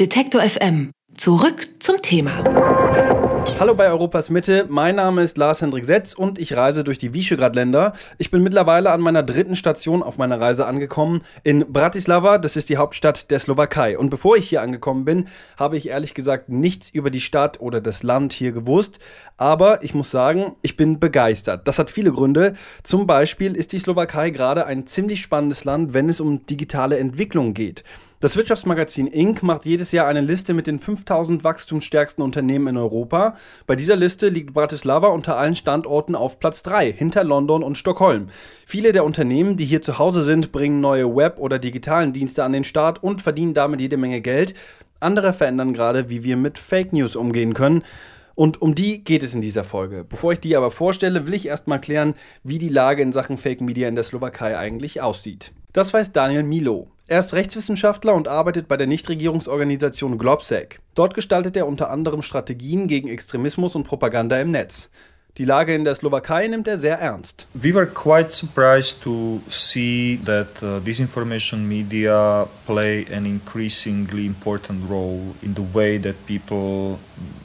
Detektor FM. Zurück zum Thema. Hallo bei Europas Mitte, mein Name ist Lars Hendrik Setz und ich reise durch die Visegrad-Länder. Ich bin mittlerweile an meiner dritten Station auf meiner Reise angekommen in Bratislava, das ist die Hauptstadt der Slowakei. Und bevor ich hier angekommen bin, habe ich ehrlich gesagt nichts über die Stadt oder das Land hier gewusst. Aber ich muss sagen, ich bin begeistert. Das hat viele Gründe. Zum Beispiel ist die Slowakei gerade ein ziemlich spannendes Land, wenn es um digitale Entwicklung geht. Das Wirtschaftsmagazin Inc. macht jedes Jahr eine Liste mit den 5000 wachstumsstärksten Unternehmen in Europa. Bei dieser Liste liegt Bratislava unter allen Standorten auf Platz 3, hinter London und Stockholm. Viele der Unternehmen, die hier zu Hause sind, bringen neue Web- oder digitalen Dienste an den Start und verdienen damit jede Menge Geld. Andere verändern gerade, wie wir mit Fake News umgehen können. Und um die geht es in dieser Folge. Bevor ich die aber vorstelle, will ich erstmal klären, wie die Lage in Sachen Fake Media in der Slowakei eigentlich aussieht. Das weiß Daniel Milo. Er ist Rechtswissenschaftler und arbeitet bei der Nichtregierungsorganisation Globsec. Dort gestaltet er unter anderem Strategien gegen Extremismus und Propaganda im Netz. Die Lage in der Slowakei nimmt er sehr ernst. We were quite surprised to see that uh, disinformation media play an increasingly important role in the way that people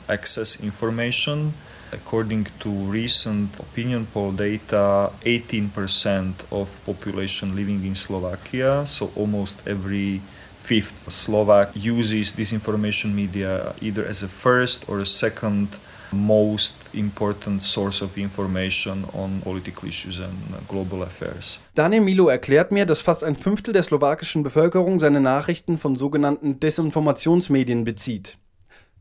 access information. According to recent opinion poll data, 18% of population living in Slovakia, so almost every fifth Slovak uses disinformation media either as a first or a second most important source of information on political issues and global affairs. Daniel Milo erklärt mir, dass fast ein Fünftel der slowakischen Bevölkerung seine Nachrichten von sogenannten Desinformationsmedien bezieht.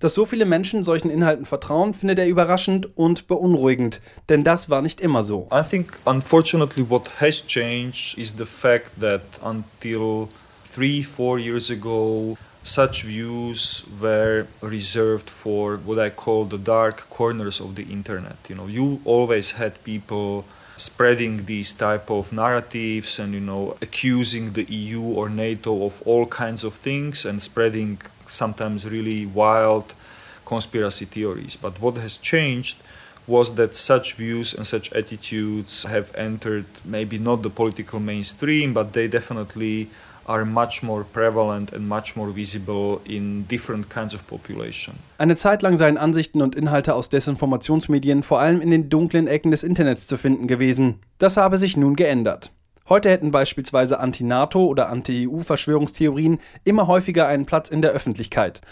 Dass so viele Menschen solchen Inhalten vertrauen, findet er überraschend und beunruhigend, denn das war nicht immer so. I think unfortunately what has changed is the fact that until three, four years ago such views were reserved for what I call the dark corners of the internet. You know, you always had people spreading these type of narratives and you know accusing the EU or NATO of all kinds of things and spreading sometimes really wild conspiracy theories. But what has changed was that such views and such attitudes have entered maybe not the political mainstream, but they definitely are much more prevalent and much more visible in different kinds of population. Eine Zeit lang seien Ansichten und Inhalte aus Desinformationsmedien vor allem in den dunklen Ecken des Internets zu finden gewesen. Das habe sich nun geändert. Heute hätten beispielsweise Anti-NATO oder Anti-EU-Verschwörungstheorien immer häufiger einen Platz in der Öffentlichkeit.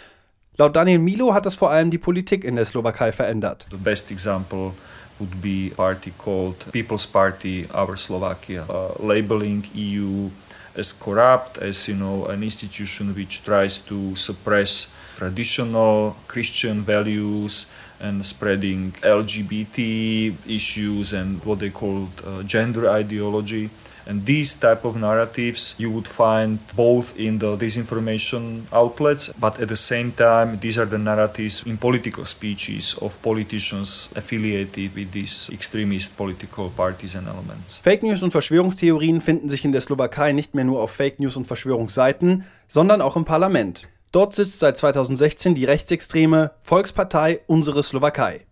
Laut Daniel Milo hat das vor allem die Politik in der Slowakei verändert. The best example would be party called People's Party Our Slovakia, uh, labeling EU as corrupt, as you know, an institution which tries to suppress traditional Christian values and spreading LGBT issues and what they called uh, gender ideology. And these type of narratives you would find both in the disinformation outlets, but at the same time, these are the narratives in political speeches of politicians affiliated with these extremist political parties and elements. Fake News und Verschwörungstheorien finden sich in der Slowakei nicht mehr nur auf Fake News und Verschwörungsseiten, sondern auch im Parlament. Dort sitzt seit 2016 die rechtsextreme Volkspartei Unsere Slowakei.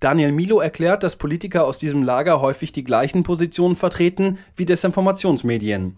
Daniel Milo erklärt, dass Politiker aus diesem Lager häufig die gleichen Positionen vertreten wie Desinformationsmedien.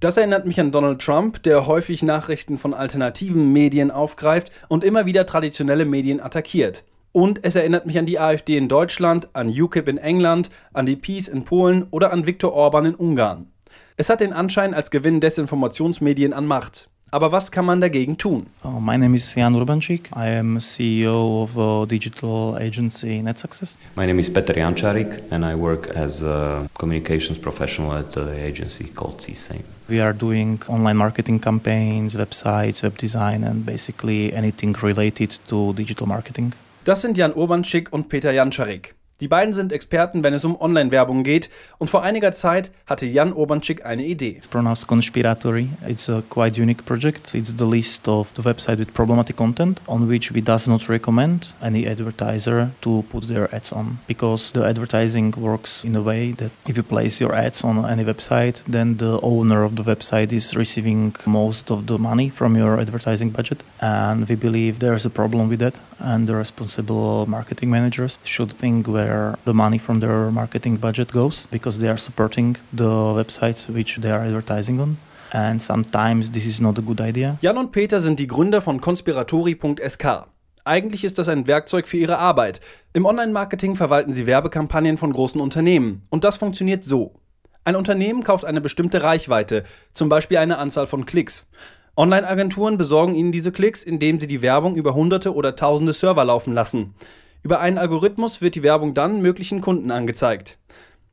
Das erinnert mich an Donald Trump, der häufig Nachrichten von alternativen Medien aufgreift und immer wieder traditionelle Medien attackiert. Und es erinnert mich an die AfD in Deutschland, an UKIP in England, an die PiS in Polen oder an Viktor Orban in Ungarn. Es hat den Anschein, als gewinnen Desinformationsmedien an Macht. Aber was kann man dagegen tun? Uh, my name is Jan Urbančík. I am CEO of a digital agency NetSuccess. My name is Peter Jančarik and I work as a communications professional at an agency called CSAME. We are doing online marketing campaigns, websites, web design and basically anything related to digital marketing. Das sind Jan Urbančík und Peter Jančarik. Die beiden sind Experten, wenn es um Online-Werbung geht und vor einiger Zeit hatte Jan Urbanczyk eine Idee. It's pronounced conspiratory. It's a quite unique project. It's the list of the website with problematic content on which we does not recommend any advertiser to put their ads on because the advertising works in a way that if you place your ads on any website, then the owner of the website is receiving most of the money from your advertising budget and we believe there's a problem with that and the responsible marketing managers should think where where the money from their marketing budget goes because they are supporting the websites which they are advertising on. and sometimes this is not a good idea. Jan und Peter sind die Gründer von Conspiratori.sk. Eigentlich ist das ein Werkzeug für ihre Arbeit. Im Online-Marketing verwalten sie Werbekampagnen von großen Unternehmen. Und das funktioniert so. Ein Unternehmen kauft eine bestimmte Reichweite, zum Beispiel eine Anzahl von Klicks. Online-Agenturen besorgen ihnen diese Klicks, indem sie die Werbung über hunderte oder tausende Server laufen lassen. Über einen Algorithmus wird die Werbung dann möglichen Kunden angezeigt.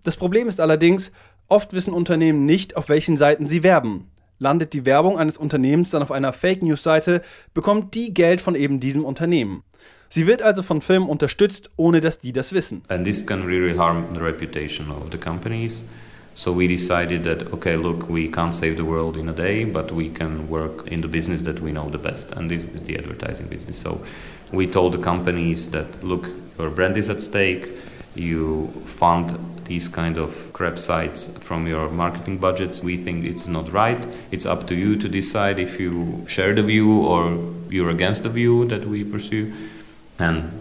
Das Problem ist allerdings, oft wissen Unternehmen nicht, auf welchen Seiten sie werben. Landet die Werbung eines Unternehmens dann auf einer Fake News Seite, bekommt die Geld von eben diesem Unternehmen. Sie wird also von Firmen unterstützt, ohne dass die das wissen. And this can really harm the reputation of the companies. So we decided that okay, look, we can't save the world in a day, but we can work in the business that we know the best, and this is the advertising business. So we told the companies that look, your brand is at stake. You fund these kind of crap sites from your marketing budgets. We think it's not right. It's up to you to decide if you share the view or you're against the view that we pursue. And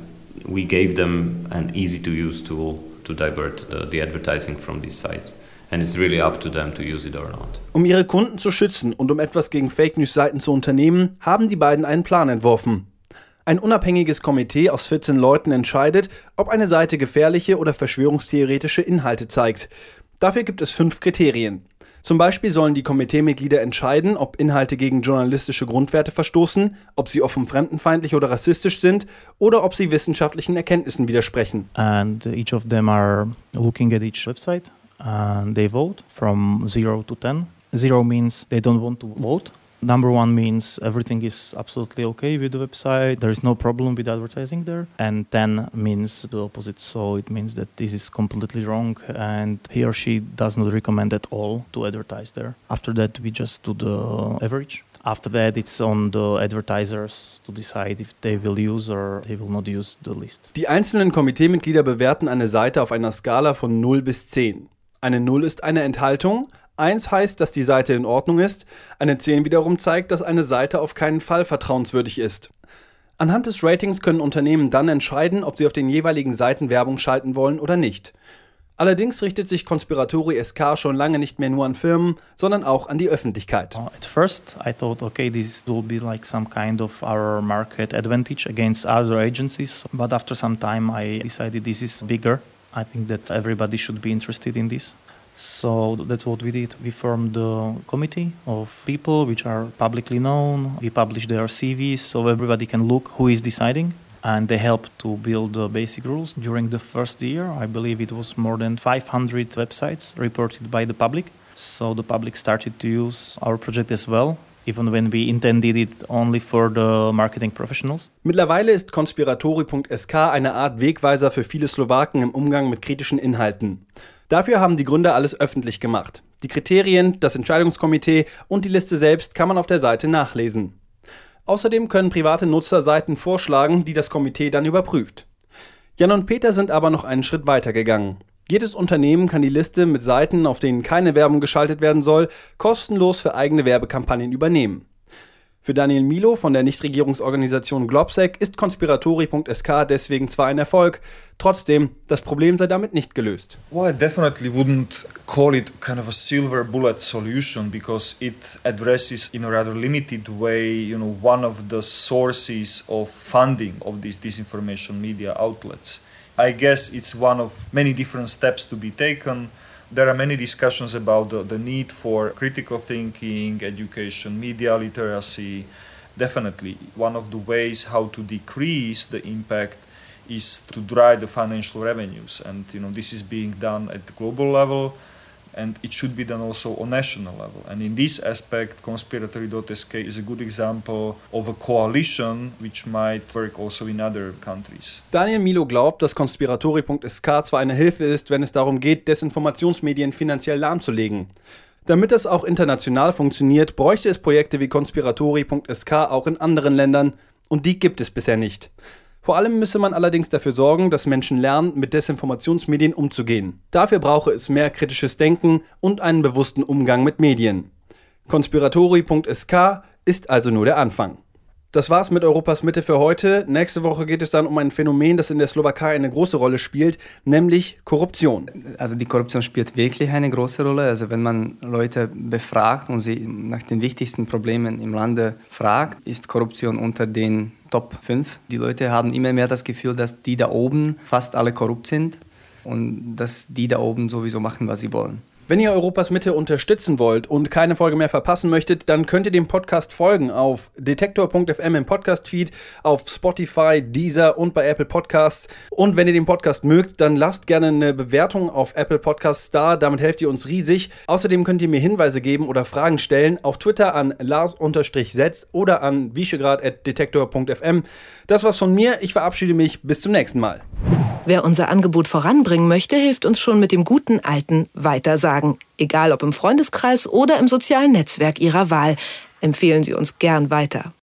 we gave them an easy to use tool to divert the, the advertising from these sites. And it's really up to them to use it or not. Um ihre Kunden zu schützen und um etwas gegen Fake News Seiten zu unternehmen, haben die beiden einen Plan entworfen. Ein unabhängiges Komitee aus 14 Leuten entscheidet, ob eine Seite gefährliche oder verschwörungstheoretische Inhalte zeigt. Dafür gibt es fünf Kriterien. Zum Beispiel sollen die Komiteemitglieder entscheiden, ob Inhalte gegen journalistische Grundwerte verstoßen, ob sie offen fremdenfeindlich oder rassistisch sind oder ob sie wissenschaftlichen Erkenntnissen widersprechen. And each of them are looking at each website and they vote from 0 to 10. 0 means they don't want to vote. Number one means everything is absolutely okay with the website, there is no problem with advertising there. And 10 means the opposite, so it means that this is completely wrong and he or she does not recommend at all to advertise there. After that, we just do the average. After that, it's on the advertisers to decide if they will use or they will not use the list. Die einzelnen Komiteemitglieder bewerten eine Seite auf einer Skala von 0 bis 10. Eine 0 ist eine Enthaltung, 1 heißt, dass die Seite in Ordnung ist, eine 10 wiederum zeigt, dass eine Seite auf keinen Fall vertrauenswürdig ist. Anhand des Ratings können Unternehmen dann entscheiden, ob sie auf den jeweiligen Seiten Werbung schalten wollen oder nicht. Allerdings richtet sich Conspiratori SK schon lange nicht mehr nur an Firmen, sondern auch an die Öffentlichkeit. At first, I thought, okay, this will be like some kind of our market advantage against other agencies. But after some time, I decided this is bigger. I think that everybody should be interested in this. So that's what we did. We formed a committee of people which are publicly known. We publish their CVs so everybody can look who is deciding. And they help to build the basic rules. During the first year, I believe it was more than 500 websites reported by the public. So the public started to use our project as well, even when we intended it only for the marketing professionals. Mittlerweile ist Conspiratori.sk eine Art Wegweiser für viele Slowaken im Umgang mit kritischen Inhalten. Dafür haben die Gründer alles öffentlich gemacht. Die Kriterien, das Entscheidungskomitee und die Liste selbst kann man auf der Seite nachlesen. Außerdem können private Nutzer Seiten vorschlagen, die das Komitee dann überprüft. Jan und Peter sind aber noch einen Schritt weiter gegangen. Jedes Unternehmen kann die Liste mit Seiten, auf denen keine Werbung geschaltet werden soll, kostenlos für eigene Werbekampagnen übernehmen. Für Daniel Milo von der Nichtregierungsorganisation Globsec ist Conspiratori.sk deswegen zwar ein Erfolg, trotzdem, das Problem sei damit nicht gelöst. Well, I definitely wouldn't call it kind of a silver bullet solution because it addresses in a rather limited way, you know, one of the sources of funding of these disinformation media outlets. I guess it's one of many different steps to be taken. There are many discussions about the, the need for critical thinking, education, media literacy. Definitely, one of the ways how to decrease the impact is to drive the financial revenues, and you know this is being done at the global level, and it should be done also on national level. And in this aspect, conspiratory.sk is a good example of a coalition which might work also in other countries. Daniel Milo glaubt, dass Conspiratori.sk zwar eine Hilfe ist, wenn es darum geht, Desinformationsmedien finanziell lahmzulegen. Damit das auch international funktioniert, bräuchte es Projekte wie Conspiratori.sk auch in anderen Ländern, und die gibt es bisher nicht. Vor allem müsse man allerdings dafür sorgen, dass Menschen lernen, mit Desinformationsmedien umzugehen. Dafür brauche es mehr kritisches Denken und einen bewussten Umgang mit Medien. Conspiratori.sk ist also nur der Anfang. Das war's mit Europas Mitte für heute. Nächste Woche geht es dann um ein Phänomen, das in der Slowakei eine große Rolle spielt, nämlich Korruption. Also die Korruption spielt wirklich eine große Rolle. Also wenn man Leute befragt und sie nach den wichtigsten Problemen im Lande fragt, ist Korruption unter den Top 5. Die Leute haben immer mehr das Gefühl, dass die da oben fast alle korrupt sind und dass die da oben sowieso machen, was sie wollen. Wenn ihr Europas Mitte unterstützen wollt und keine Folge mehr verpassen möchtet, dann könnt ihr dem Podcast folgen auf detektor.fm im Podcast-Feed, auf Spotify, Deezer und bei Apple Podcasts. Und wenn ihr den Podcast mögt, dann lasst gerne eine Bewertung auf Apple Podcasts da. Damit helft ihr uns riesig. Außerdem könnt ihr mir Hinweise geben oder Fragen stellen auf Twitter an lars-setz oder an wieschegrad.detektor.fm. Das war's von mir. Ich verabschiede mich. Bis zum nächsten Mal. Wer unser Angebot voranbringen möchte, hilft uns schon mit dem guten alten Weitersagen. Egal ob im Freundeskreis oder im sozialen Netzwerk Ihrer Wahl. Empfehlen Sie uns gern weiter.